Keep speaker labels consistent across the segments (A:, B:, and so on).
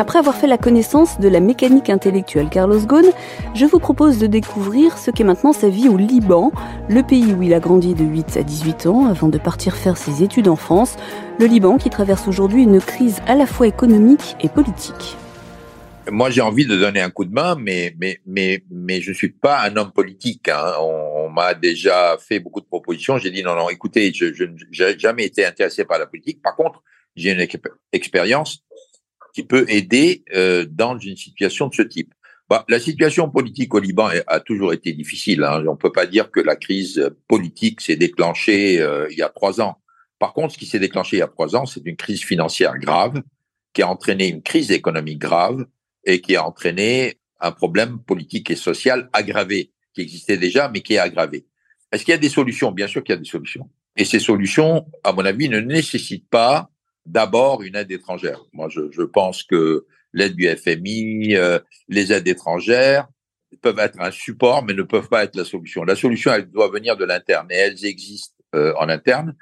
A: Après avoir fait la connaissance de la mécanique intellectuelle Carlos Ghosn, je vous propose de découvrir ce qu'est maintenant sa vie au Liban, le pays où il a grandi de 8 à 18 ans avant de partir faire ses études en France, le Liban qui traverse aujourd'hui une crise à la fois économique et politique.
B: Moi, j'ai envie de donner un coup de main, mais mais mais mais je suis pas un homme politique. Hein. On, m'a déjà fait beaucoup de propositions. J'ai dit non non, écoutez, je n'ai jamais été intéressé par la politique. Par contre, j'ai une expérience qui peut aider euh, dans une situation de ce type. Bah, la situation politique au Liban a toujours été difficile. Hein. On ne peut pas dire que la crise politique s'est déclenchée euh, il y a trois ans. Par contre, ce qui s'est déclenché il y a trois ans, c'est une crise financière grave qui a entraîné une crise économique grave et qui a entraîné un problème politique et social aggravé, qui existait déjà, mais qui est aggravé. Est-ce qu'il y a des solutions? Bien sûr qu'il y a des solutions. Et ces solutions, à mon avis, ne nécessitent pas d'abord une aide étrangère. Moi, je, je pense que l'aide du FMI, euh, les aides étrangères peuvent être un support, mais ne peuvent pas être la solution. La solution, elle doit venir de l'interne, et elles existent euh, en interne.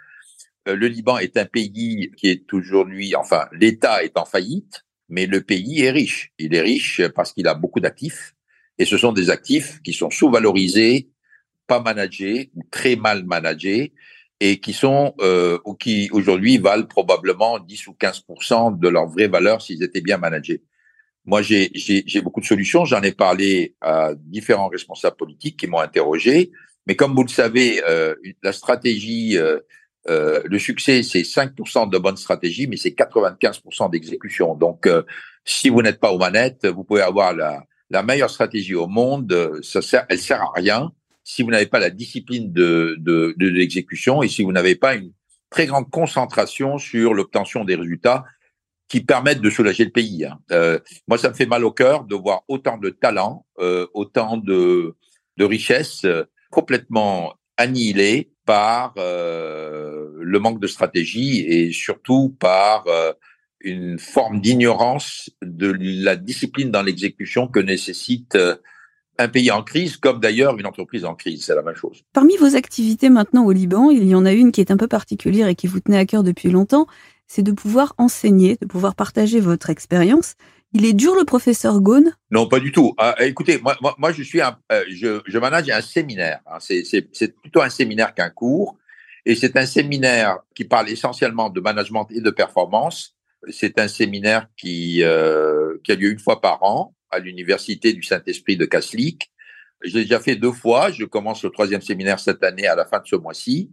B: Euh, le Liban est un pays qui est aujourd'hui, enfin, l'État est en faillite, mais le pays est riche. Il est riche parce qu'il a beaucoup d'actifs, et ce sont des actifs qui sont sous-valorisés, pas managés ou très mal managés, et qui sont euh, ou qui aujourd'hui valent probablement 10 ou 15% de leur vraie valeur s'ils étaient bien managés. Moi, j'ai beaucoup de solutions. J'en ai parlé à différents responsables politiques qui m'ont interrogé. Mais comme vous le savez, euh, la stratégie, euh, euh le succès, c'est 5% de bonne stratégie, mais c'est 95% d'exécution. Donc, euh, si vous n'êtes pas aux manettes, vous pouvez avoir la, la meilleure stratégie au monde, ça sert, elle sert à rien si vous n'avez pas la discipline de, de, de l'exécution et si vous n'avez pas une très grande concentration sur l'obtention des résultats qui permettent de soulager le pays. Hein. Euh, moi, ça me fait mal au cœur de voir autant de talents, euh, autant de, de richesses euh, complètement annihilées par le manque de stratégie et surtout par une forme d'ignorance de la discipline dans l'exécution que nécessite un pays en crise, comme d'ailleurs une entreprise en crise, c'est la même chose.
A: Parmi vos activités maintenant au Liban, il y en a une qui est un peu particulière et qui vous tenait à cœur depuis longtemps, c'est de pouvoir enseigner, de pouvoir partager votre expérience. Il est dur le professeur Ghosn
B: Non, pas du tout. Ah, écoutez, moi, moi, je suis un, euh, je, je manage un séminaire. Hein. C'est plutôt un séminaire qu'un cours, et c'est un séminaire qui parle essentiellement de management et de performance. C'est un séminaire qui euh, qui a lieu une fois par an à l'université du Saint-Esprit de Kaslik. J'ai déjà fait deux fois. Je commence le troisième séminaire cette année à la fin de ce mois-ci.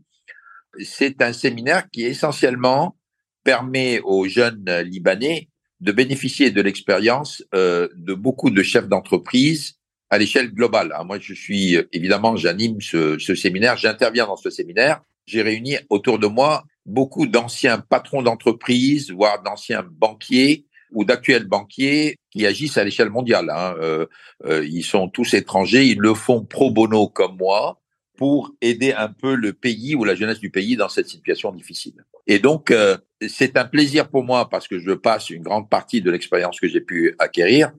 B: C'est un séminaire qui essentiellement permet aux jeunes Libanais de bénéficier de l'expérience euh, de beaucoup de chefs d'entreprise à l'échelle globale. Hein, moi, je suis évidemment, j'anime ce, ce séminaire, j'interviens dans ce séminaire. J'ai réuni autour de moi beaucoup d'anciens patrons d'entreprise, voire d'anciens banquiers, ou d'actuels banquiers qui agissent à l'échelle mondiale. Hein. Euh, euh, ils sont tous étrangers, ils le font pro bono comme moi pour aider un peu le pays ou la jeunesse du pays dans cette situation difficile. Et donc, euh, c'est un plaisir pour moi parce que je passe une grande partie de l'expérience que j'ai pu acquérir.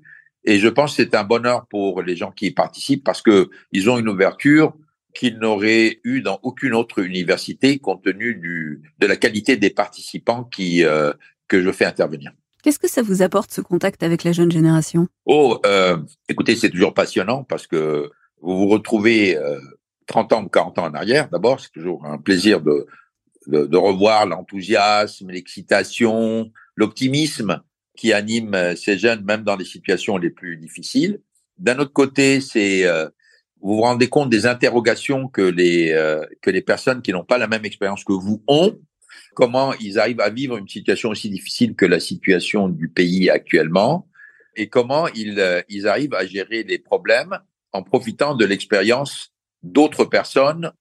B: Et je pense que c'est un bonheur pour les gens qui y participent parce que ils ont une ouverture qu'ils n'auraient eu dans aucune autre université compte tenu du, de la qualité des participants qui, euh, que je fais intervenir.
A: Qu'est-ce que ça vous apporte ce contact avec la jeune génération?
B: Oh, euh, écoutez, c'est toujours passionnant parce que vous vous retrouvez euh, 30 ans ou 40 ans en arrière. D'abord, c'est toujours un plaisir de, de, revoir l'enthousiasme, l'excitation, l'optimisme qui anime euh, ces jeunes, même dans les situations les plus difficiles. D'un autre côté, c'est euh, vous vous rendez compte des interrogations que les que les personnes qui n'ont pas la même expérience que vous ont comment ils arrivent à vivre une situation aussi difficile que la situation du pays actuellement. et comment ils, euh, ils arrivent à gérer les problèmes en profitant de l'expérience d'autres personnes,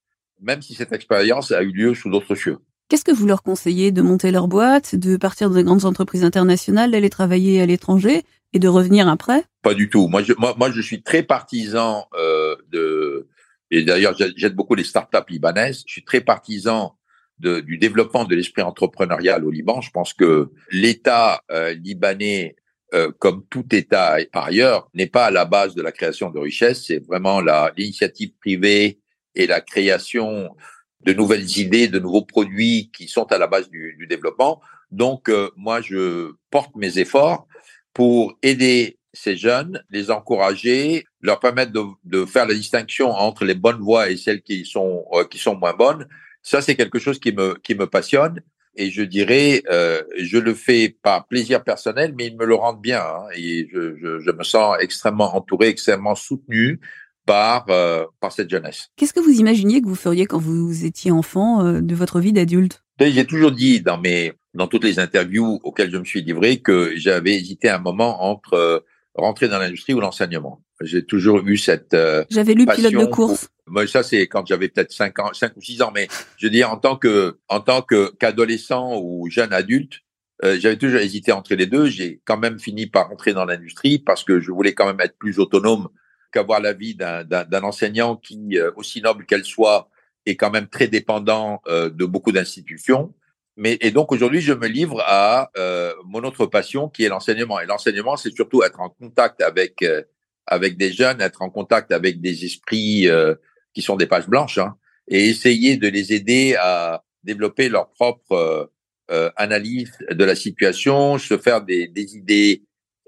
B: même si cette expérience a eu lieu sous d'autres cieux.
A: Qu'est-ce que vous leur conseillez de monter leur boîte, de partir dans des grandes entreprises internationales, d'aller travailler à l'étranger et de revenir après?
B: Pas du tout. Moi, je, moi, moi, je suis très partisan euh, de. Et d'ailleurs, j'aide beaucoup les startups libanaises. Je suis très partisan de, du développement de l'esprit entrepreneurial au Liban. Je pense que l'État euh, libanais, euh, comme tout État par ailleurs, n'est pas à la base de la création de richesses. C'est vraiment l'initiative privée et la création de nouvelles idées, de nouveaux produits qui sont à la base du, du développement. Donc, euh, moi, je porte mes efforts pour aider ces jeunes, les encourager, leur permettre de, de, faire la distinction entre les bonnes voies et celles qui sont euh, qui sont moins bonnes. Ça, c'est quelque chose qui me qui me passionne et je dirais, euh, je le fais par plaisir personnel, mais ils me le rendent bien hein, et je, je, je, me sens extrêmement entouré, extrêmement soutenu par, euh, par cette jeunesse.
A: Qu'est-ce que vous imaginiez que vous feriez quand vous étiez enfant euh, de votre vie d'adulte?
B: J'ai toujours dit dans mes dans toutes les interviews auxquelles je me suis livré que j'avais hésité un moment entre euh, rentrer dans l'industrie ou l'enseignement. J'ai toujours eu cette euh,
A: J'avais lu pilote de course.
B: Moi, ça c'est quand j'avais peut-être 5 ans, 5 ou 6 ans mais je veux dire en tant que en tant que qu'adolescent ou jeune adulte, euh, j'avais toujours hésité entre les deux. J'ai quand même fini par rentrer dans l'industrie parce que je voulais quand même être plus autonome qu'avoir la vie d'un enseignant qui, euh, aussi noble qu'elle soit, est quand même très dépendant euh, de beaucoup d'institutions. Mais et donc aujourd'hui, je me livre à euh, mon autre passion qui est l'enseignement. Et l'enseignement, c'est surtout être en contact avec euh, avec des jeunes, être en contact avec des esprits euh, qui sont des pages blanches, hein, et essayer de les aider à développer leur propre euh, analyse de la situation, se faire des, des idées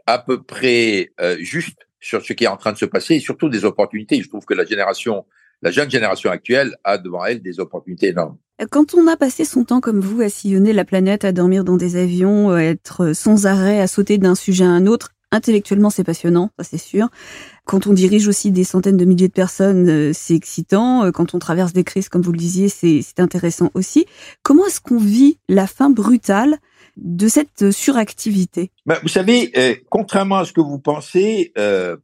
B: à peu près justes sur ce qui est en train de se passer et surtout des opportunités. Je trouve que la génération, la jeune génération actuelle a devant elle des opportunités énormes.
A: Quand on a passé son temps comme vous à sillonner la planète, à dormir dans des avions, à être sans arrêt, à sauter d'un sujet à un autre, intellectuellement c'est passionnant, ça c'est sûr. Quand on dirige aussi des centaines de milliers de personnes, euh, c'est excitant. Euh, quand on traverse des crises, comme vous le disiez, c'est intéressant aussi. Comment est-ce qu'on vit la fin brutale de cette suractivité?
B: Ben, Vous savez, euh, contrairement à ce que vous pensez, euh,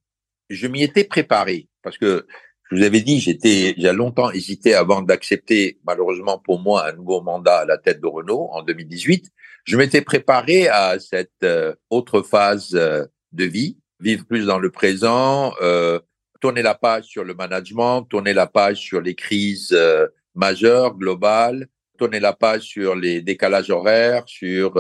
B: je m'y étais préparé parce que je vous avais dit, j'étais, j'ai longtemps hésité avant d'accepter, malheureusement pour moi, un nouveau mandat à la tête de Renault en 2018. Je m'étais préparé à cette euh, autre phase euh, de vie, vivre plus dans le présent, euh, tourner la page sur le management, tourner la page sur les crises majeures, globales, tourner la page sur les décalages horaires, sur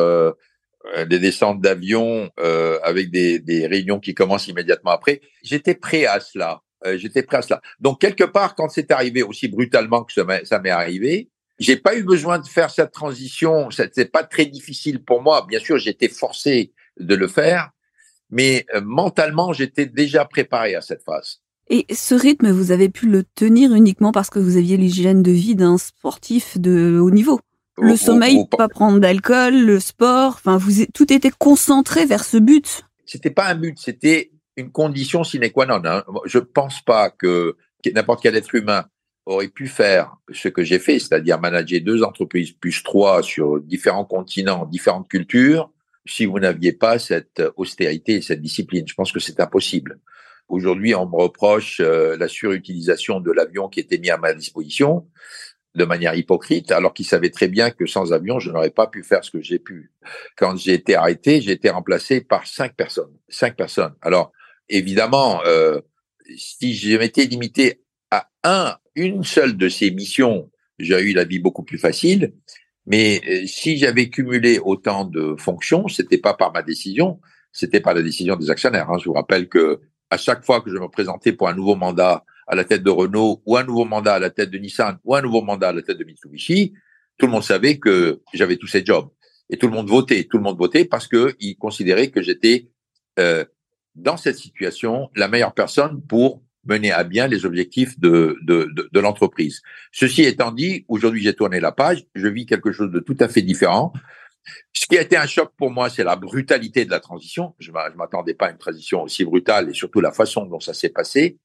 B: euh, des descentes d'avion euh, avec des, des, réunions qui commencent immédiatement après. J'étais prêt à cela. Euh, J'étais prêt à cela. Donc quelque part, quand c'est arrivé aussi brutalement que ça m'est arrivé, j'ai pas eu besoin de faire cette transition. C'était pas très difficile pour moi. Bien sûr, j'étais forcé de le faire, mais euh, mentalement, j'étais déjà préparé à cette phase.
A: Et ce rythme, vous avez pu le tenir uniquement parce que vous aviez l'hygiène de vie d'un sportif de haut niveau. Le sommeil, oh, pas prendre d'alcool, le sport, enfin, vous, tout était concentré vers ce but.
B: C'était pas un but, c'était une condition sine qua non. Hein. Je pense pas que n'importe quel être humain aurait pu faire ce que j'ai fait, c'est-à-dire manager deux entreprises plus trois sur différents continents, différentes cultures, si vous n'aviez pas cette austérité et cette discipline. Je pense que c'est impossible. Aujourd'hui, on me reproche euh, la surutilisation de l'avion qui était mis à ma disposition de manière hypocrite, alors qu'il savait très bien que sans avion, je n'aurais pas pu faire ce que j'ai pu. Quand j'ai été arrêté, j'ai été remplacé par cinq personnes. Cinq personnes. Alors, évidemment, euh, si je m'étais limité à un, une seule de ces missions, j'aurais eu la vie beaucoup plus facile. Mais euh, si j'avais cumulé autant de fonctions, c'était pas par ma décision, c'était par la décision des actionnaires. Hein. Je vous rappelle que à chaque fois que je me présentais pour un nouveau mandat à la tête de Renault ou un nouveau mandat à la tête de Nissan ou un nouveau mandat à la tête de Mitsubishi, tout le monde savait que j'avais tous ces jobs et tout le monde votait. Tout le monde votait parce que il considérait que j'étais euh, dans cette situation la meilleure personne pour mener à bien les objectifs de, de, de, de l'entreprise. Ceci étant dit, aujourd'hui j'ai tourné la page, je vis quelque chose de tout à fait différent. Ce qui a été un choc pour moi, c'est la brutalité de la transition. Je ne m'attendais pas à une transition aussi brutale et surtout la façon dont ça s'est passé.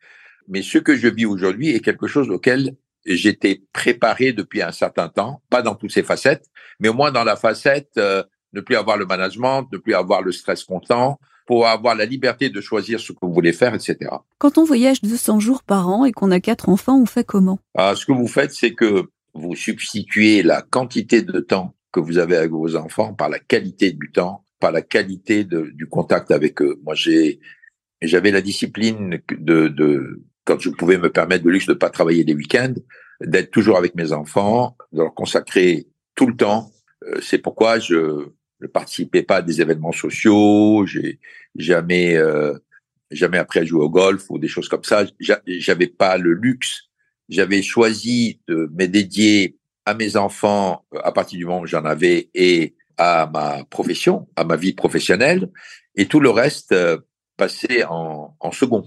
B: Mais ce que je vis aujourd'hui est quelque chose auquel j'étais préparé depuis un certain temps, pas dans toutes ses facettes, mais au moins dans la facette euh, ne plus avoir le management, ne plus avoir le stress constant, pour avoir la liberté de choisir ce que vous voulez faire, etc.
A: Quand on voyage 200 jours par an et qu'on a quatre enfants, on fait comment?
B: Ah, Ce que vous faites, c'est que vous substituez la quantité de temps que vous avez avec vos enfants par la qualité du temps, par la qualité de, du contact avec eux. Moi, j'ai j'avais la discipline de, de quand je pouvais me permettre de luxe de pas travailler les week-ends, d'être toujours avec mes enfants, de leur consacrer tout le temps. Euh, c'est pourquoi je ne participais pas à des événements sociaux, j'ai jamais euh, jamais appris à jouer au golf ou des choses comme ça. J'avais pas le luxe. J'avais choisi de me dédier à mes enfants euh, à partir du moment où j'en avais et à ma profession, à ma vie professionnelle, et tout le reste euh, passait en, en second.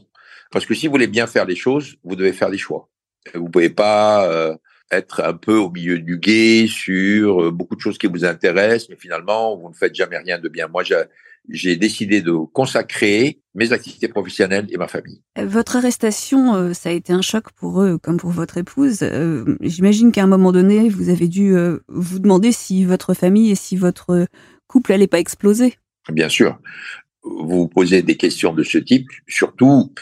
B: Parce que si vous voulez bien faire les choses, vous devez faire des choix. Vous pouvez pas euh, être un peu au milieu du guet sur euh, beaucoup de choses qui vous intéressent, mais finalement, vous ne faites jamais rien de bien. Moi, j'ai décidé de consacrer mes activités professionnelles et ma famille.
A: Votre arrestation, euh, ça a été un choc pour eux comme pour votre épouse. J'imagine qu'à un moment donné, vous avez dû vous demander si votre famille et si votre couple n'allait pas exploser.
B: Bien sûr. Vous vous posez des questions de ce type, surtout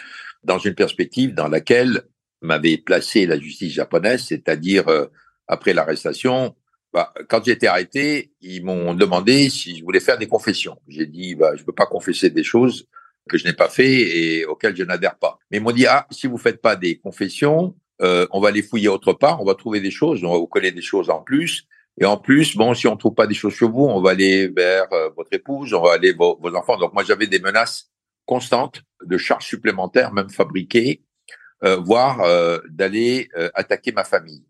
B: dans une perspective dans laquelle m'avait placé la justice japonaise, c'est-à-dire euh, après l'arrestation, bah, quand j'ai été arrêté, ils m'ont demandé si je voulais faire des confessions. J'ai dit, bah, je ne peux pas confesser des choses que je n'ai pas fait et auxquelles je n'adhère pas. Mais ils m'ont dit, ah, si vous faites pas des confessions, euh, on va les fouiller autre part, on va trouver des choses, on va vous coller des choses en plus. Et en plus, bon, si on trouve pas des choses sur vous, on va aller vers euh, votre épouse, on va aller vos, vos enfants. Donc moi, j'avais des menaces constantes de charges supplémentaires, même fabriquées, voire euh, d'aller euh, attaquer ma famille.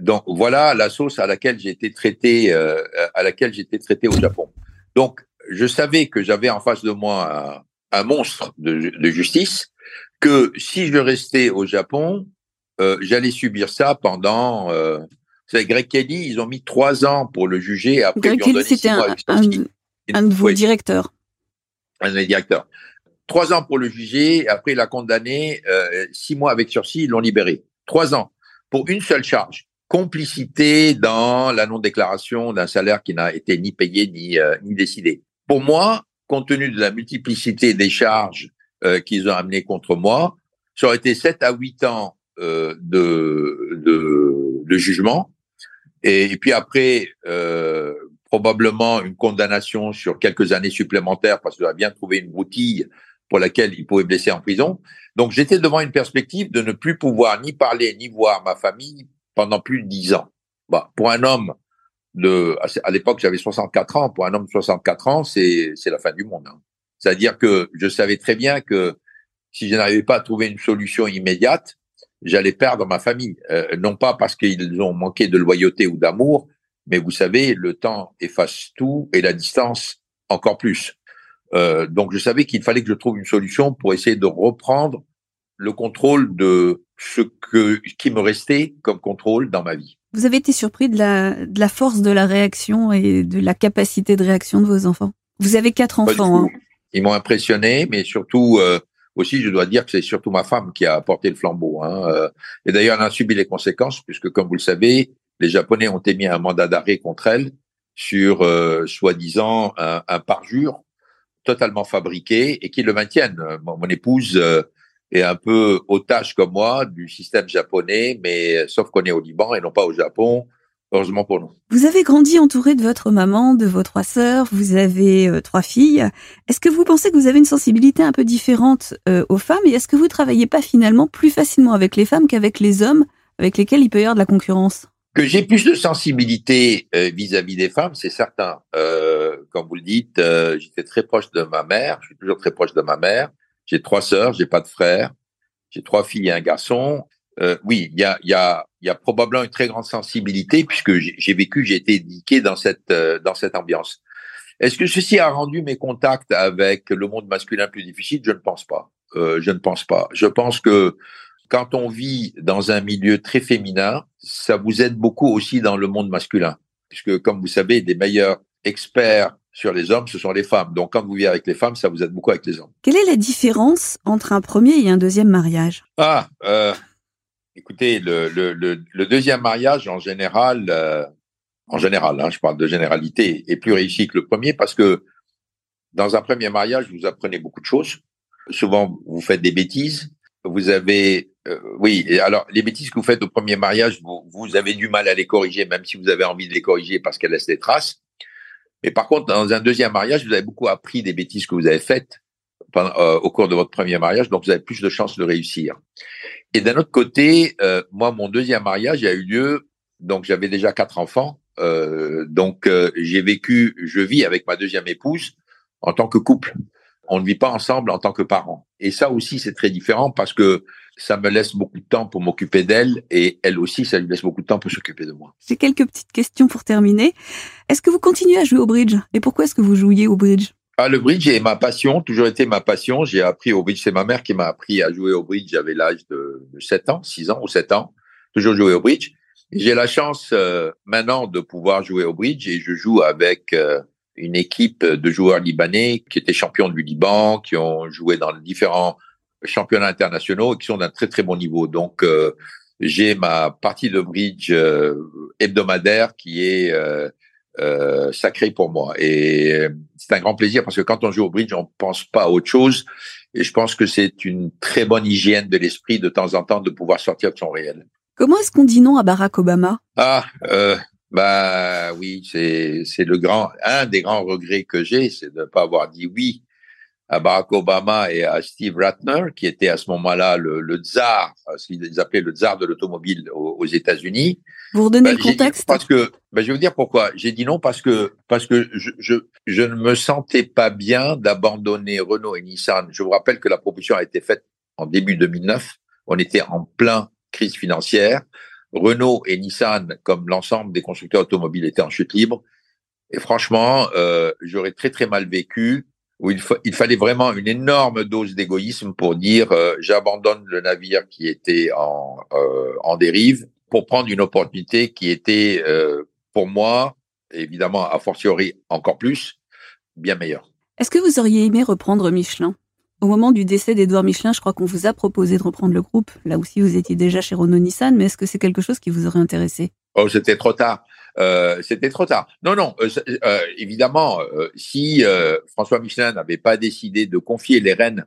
B: Donc voilà la sauce à laquelle j'ai été traité, à laquelle j'ai été traité au Japon. Donc je savais que j'avais en face de moi un, monstre de, de, justice, que si je restais au Japon, j'allais subir ça pendant. vous savez, Greg Kelly, ils ont mis trois ans pour le juger.
A: Après, Greg Kelly, c'était un, un, de vos directeurs.
B: Un des directeurs trois ans pour le juger. Après, il a condamné euh, six mois avec sursis. Ils l'ont libéré. Trois ans pour une seule charge complicité dans la non-déclaration d'un salaire qui n'a été ni payé ni, euh, ni décidé. Pour moi, compte tenu de la multiplicité des charges euh, qu'ils ont amenées contre moi, ça aurait été sept à huit ans euh, de, de, de, jugement. Et, puis après, euh, probablement une condamnation sur quelques années supplémentaires parce que j'aurais bien trouvé une broutille pour laquelle il pouvait blesser en prison. Donc j'étais devant une perspective de ne plus pouvoir ni parler ni voir ma famille pendant plus de dix ans. Bah, pour un homme de, à l'époque j'avais 64 ans, pour un homme de 64 ans, c'est la fin du monde. Hein. C'est-à-dire que je savais très bien que si je n'arrivais pas à trouver une solution immédiate, j'allais perdre ma famille. Euh, non pas parce qu'ils ont manqué de loyauté ou d'amour, mais vous savez, le temps efface tout et la distance encore plus. Euh, donc je savais qu'il fallait que je trouve une solution pour essayer de reprendre le contrôle de ce que qui me restait comme contrôle dans ma vie.
A: Vous avez été surpris de la, de la force de la réaction et de la capacité de réaction de vos enfants? Vous avez quatre enfants. Hein.
B: Ils m'ont impressionné, mais surtout euh, aussi, je dois dire que c'est surtout ma femme qui a porté le flambeau. Hein. Euh, et d'ailleurs, elle a subi les conséquences, puisque comme vous le savez, les Japonais ont émis un mandat d'arrêt contre elle sur euh, soi-disant un, un parjure totalement fabriqué et qui le maintiennent. Mon, épouse euh, est un peu otage comme moi du système japonais, mais sauf qu'on est au Liban et non pas au Japon. Heureusement pour nous.
A: Vous avez grandi entouré de votre maman, de vos trois sœurs, vous avez euh, trois filles. Est-ce que vous pensez que vous avez une sensibilité un peu différente euh, aux femmes et est-ce que vous travaillez pas finalement plus facilement avec les femmes qu'avec les hommes avec lesquels il peut y avoir de la concurrence?
B: Que j'ai plus de sensibilité euh, vis-à-vis des femmes, c'est certain. Euh, comme vous le dites, euh, j'étais très proche de ma mère. Je suis toujours très proche de ma mère. J'ai trois sœurs, j'ai pas de frères. J'ai trois filles et un garçon. Euh, oui, il y a, y, a, y a probablement une très grande sensibilité puisque j'ai vécu, j'ai été éduqué dans cette dans cette ambiance. Est-ce que ceci a rendu mes contacts avec le monde masculin plus difficile? Je ne pense pas. je ne pense pas. Je pense que quand on vit dans un milieu très féminin, ça vous aide beaucoup aussi dans le monde masculin. Puisque, comme vous savez, les meilleurs experts sur les hommes, ce sont les femmes. Donc, quand vous vivez avec les femmes, ça vous aide beaucoup avec les hommes.
A: Quelle est la différence entre un premier et un deuxième mariage?
B: Ah, euh, écoutez, le, le, le, deuxième mariage, en général, euh, en général, hein, je parle de généralité, est plus réussi que le premier parce que Dans un premier mariage, vous apprenez beaucoup de choses. Souvent, vous faites des bêtises. Vous avez, euh, oui, alors les bêtises que vous faites au premier mariage, vous, avez du mal à les corriger, même si vous avez envie de les corriger parce qu'elles laissent des traces. Mais par contre, dans un deuxième mariage, vous avez beaucoup appris des bêtises que vous avez faites euh, au cours de votre premier mariage, donc vous avez plus de chances de réussir. Et d'un autre côté, euh, moi, mon deuxième mariage a eu lieu, donc j'avais déjà quatre enfants, donc j'ai vécu, je vis avec ma deuxième épouse en tant que couple. On ne vit pas ensemble en tant que parents. Et ça aussi, c'est très différent parce que ça me laisse beaucoup de temps pour m'occuper d'elle et elle aussi, ça lui laisse beaucoup de temps pour s'occuper de moi.
A: J'ai quelques petites questions pour terminer. Est-ce que vous continuez à jouer au bridge? Et pourquoi est-ce que vous jouiez au bridge?
B: Ah, le bridge est ma passion, toujours été ma passion. J'ai appris au bridge, c'est ma mère qui m'a appris à jouer au bridge. J'avais l'âge de, de 7 ans, 6 ans ou 7 ans, toujours jouer au bridge. J'ai la chance euh, maintenant de pouvoir jouer au bridge et je joue avec euh, une équipe de joueurs libanais qui étaient champions du Liban, qui ont joué dans différents championnats internationaux et qui sont d'un très très bon niveau. Donc euh, j'ai ma partie de bridge hebdomadaire qui est euh, sacrée pour moi. Et c'est un grand plaisir parce que quand on joue au bridge, on pense pas à autre chose. Et je pense que c'est une très bonne hygiène de l'esprit de temps en temps de pouvoir sortir de son réel.
A: Comment est-ce qu'on dit non à Barack Obama?
B: Ah, euh, bah oui, c'est c'est le grand un des grands regrets que j'ai, c'est de ne pas avoir dit oui à Barack Obama et à Steve Ratner, qui était à ce moment-là le, le tsar, ce qu'ils appelaient le tsar de l'automobile aux, aux États-Unis.
A: Vous redonnez
B: Bah,
A: le contexte?
B: Parce que, bah, je vais vous dire pourquoi. J'ai dit non parce que parce que je, je, je ne me sentais pas bien d'abandonner Renault et Nissan. Je vous rappelle que la proposition a été faite en début 2009. On était en plein crise financière. Renault et Nissan, comme l'ensemble des constructeurs automobiles, étaient en chute libre. Et franchement, euh, j'aurais très très mal vécu. Où il, fa- il fallait vraiment une énorme dose d'égoïsme pour dire euh, j'abandonne le navire qui était en, euh, en dérive pour prendre une opportunité qui était euh, pour moi, évidemment, a fortiori encore plus, bien meilleure.
A: Est-ce que vous auriez aimé reprendre Michelin? Au moment du décès d'Edouard Michelin, je crois qu'on vous a proposé de reprendre le groupe. Là aussi, vous étiez déjà chez Renault Nissan, mais est-ce que c'est quelque chose qui vous aurait intéressé?
B: Oh, c'était trop tard. Euh, c'était trop tard. Non, non. euh, euh, évidemment, si François Michelin n'avait pas décidé de confier les rênes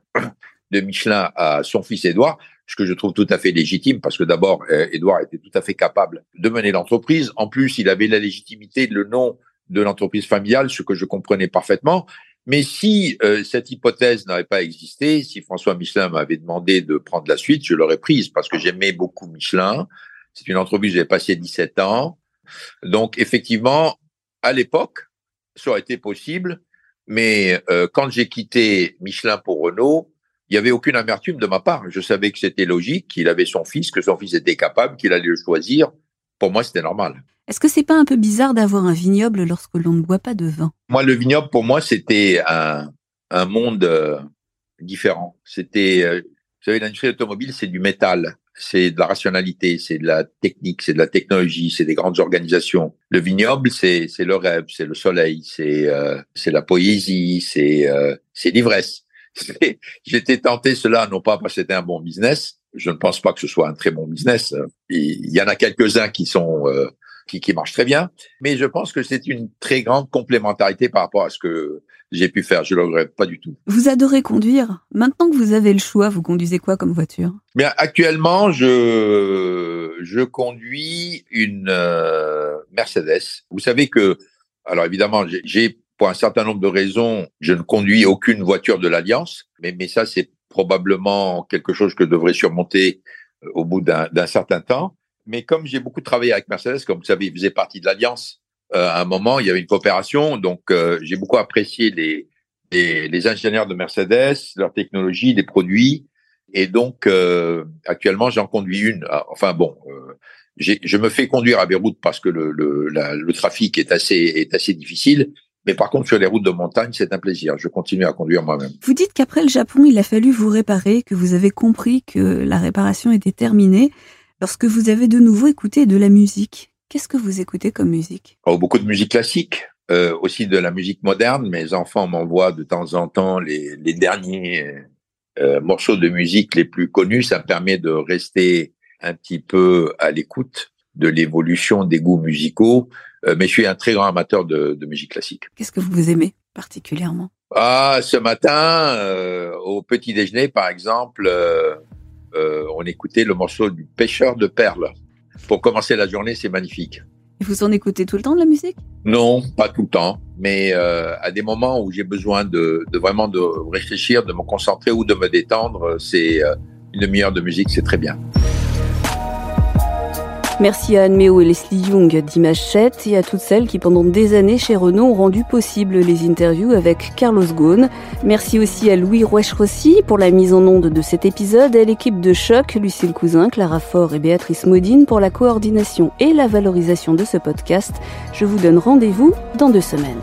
B: de Michelin à son fils Édouard, ce que je trouve tout à fait légitime, parce que d'abord, Édouard était tout à fait capable de mener l'entreprise. En plus, il avait la légitimité, le nom de l'entreprise familiale, ce que je comprenais parfaitement. Mais si euh, cette hypothèse n'avait pas existé, si François Michelin m'avait demandé de prendre la suite, je l'aurais prise parce que j'aimais beaucoup Michelin. C'est une entreprise où j'ai passé 17 ans. Donc, effectivement, à l'époque, ça aurait été possible. Mais euh, quand j'ai quitté Michelin pour Renault, il n'y avait aucune amertume de ma part. Je savais que c'était logique, qu'il avait son fils, que son fils était capable, qu'il allait le choisir. Pour moi, c'était normal.
A: Est-ce que c'est pas un peu bizarre d'avoir un vignoble lorsque l'on ne boit pas de vin?
B: Moi, le vignoble, pour moi, c'était un, un monde euh, différent. C'était, euh, vous savez, l'industrie automobile, c'est du métal, c'est de la rationalité, c'est de la technique, c'est de la technologie, c'est des grandes organisations. Le vignoble, c'est c'est le rêve, c'est le soleil, c'est euh, c'est la poésie, c'est euh, c'est l'ivresse. J'étais tenté cela non pas parce que c'était un bon business. Je ne pense pas que ce soit un très bon business. Il y en a quelques-uns qui sont euh, qui, qui marchent très bien, mais je pense que c'est une très grande complémentarité par rapport à ce que j'ai pu faire. Je le regrette pas du tout.
A: Vous adorez conduire. Maintenant que vous avez le choix, vous conduisez quoi comme voiture?
B: Bien, actuellement, je je conduis une euh, Mercedes. Vous savez que, alors évidemment, j'ai- j'ai pour un certain nombre de raisons, je ne conduis aucune voiture de l'Alliance, mais mais ça c'est probablement quelque chose que je devrais surmonter euh, au bout d'un certain temps. Mais comme j'ai beaucoup travaillé avec Mercedes, comme vous savez, il faisait partie de l'Alliance. euh, à un moment, il y avait une coopération, donc euh, j'ai beaucoup apprécié les, les les ingénieurs de Mercedes, leur technologie, les produits. Et donc, euh, actuellement, j'en conduis une. Ah, Enfin bon, euh, je me fais conduire à Beyrouth parce que le, le, le trafic est assez, est assez difficile. Mais par contre, sur les routes de montagne, c'est un plaisir. Je continue à conduire moi-même.
A: Vous dites qu'après le Japon, il a fallu vous réparer, que vous avez compris que la réparation était terminée lorsque vous avez de nouveau écouté de la musique. Qu'est-ce que vous écoutez comme musique?
B: Oh, beaucoup de musique classique, euh, aussi de la musique moderne. Mes enfants m'envoient de temps en temps les, les derniers euh, morceaux de musique les plus connus. Ça me permet de rester un petit peu à l'écoute de l'évolution des goûts musicaux. Euh, mais je suis un très grand amateur de, de musique classique.
A: Qu'est-ce que vous aimez particulièrement?
B: Ah, ce matin, euh, au petit déjeuner, par exemple, euh, euh, on écoutait le morceau du pêcheur de perles. Pour commencer la journée, c'est magnifique.
A: Vous en écoutez tout le temps de la musique?
B: Non, pas tout le temps, mais euh, à des moments où j'ai besoin de, de, vraiment de réfléchir, de me concentrer ou de me détendre, c'est euh, une demi-heure de musique, c'est très bien.
A: Merci à Anne Méo et Leslie Young d'Image 7 et à toutes celles qui pendant des années chez Renault ont rendu possible les interviews avec Carlos Ghosn. Merci aussi à Louis Rouech-Rossi pour la mise en onde de cet épisode et à l'équipe de Choc, Lucille Cousin, Clara Faure et Béatrice Modine pour la coordination et la valorisation de ce podcast. Je vous donne rendez-vous dans deux semaines.